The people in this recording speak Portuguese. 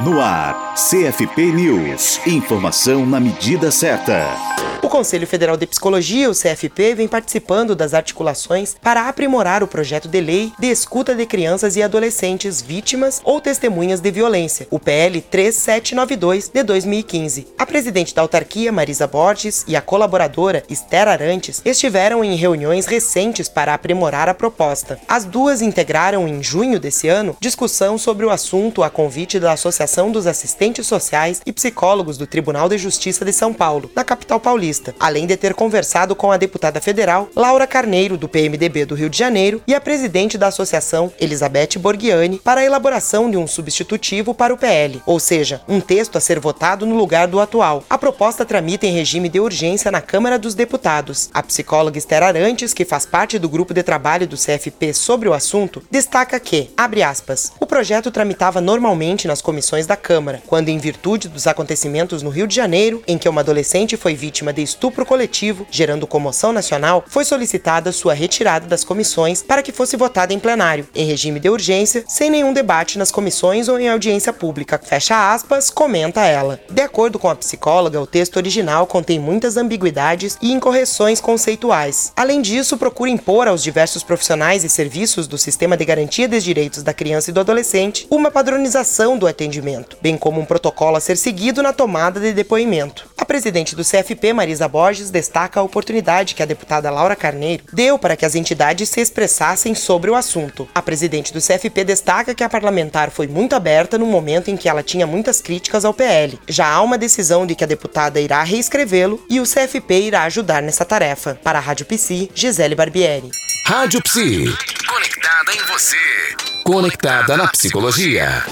No ar, CFP News. Informação na medida certa. O Conselho Federal de Psicologia, o CFP, vem participando das articulações para aprimorar o projeto de lei de escuta de crianças e adolescentes vítimas ou testemunhas de violência, o PL 3792 de 2015. A presidente da autarquia, Marisa Borges, e a colaboradora, Esther Arantes, estiveram em reuniões recentes para aprimorar a proposta. As duas integraram em junho desse ano discussão sobre o assunto a convite da Associação dos Assistentes Sociais e Psicólogos do Tribunal de Justiça de São Paulo, na capital paulista além de ter conversado com a deputada federal Laura Carneiro, do PMDB do Rio de Janeiro, e a presidente da associação, Elizabeth Borghiani, para a elaboração de um substitutivo para o PL, ou seja, um texto a ser votado no lugar do atual. A proposta tramita em regime de urgência na Câmara dos Deputados. A psicóloga Esther Arantes, que faz parte do grupo de trabalho do CFP sobre o assunto, destaca que, abre aspas, o projeto tramitava normalmente nas comissões da Câmara, quando, em virtude dos acontecimentos no Rio de Janeiro, em que uma adolescente foi vítima de estupro coletivo, gerando comoção nacional, foi solicitada sua retirada das comissões para que fosse votada em plenário, em regime de urgência, sem nenhum debate nas comissões ou em audiência pública. Fecha aspas, comenta ela. De acordo com a psicóloga, o texto original contém muitas ambiguidades e incorreções conceituais. Além disso, procura impor aos diversos profissionais e serviços do sistema de garantia dos direitos da criança e do adolescente uma padronização do atendimento, bem como um protocolo a ser seguido na tomada de depoimento. A presidente do CFP, Marisa Borges, destaca a oportunidade que a deputada Laura Carneiro deu para que as entidades se expressassem sobre o assunto. A presidente do CFP destaca que a parlamentar foi muito aberta no momento em que ela tinha muitas críticas ao PL. Já há uma decisão de que a deputada irá reescrevê-lo e o CFP irá ajudar nessa tarefa. Para a Rádio Psi, Gisele Barbieri. Rádio Psi. Conectada em você. Conectada na psicologia.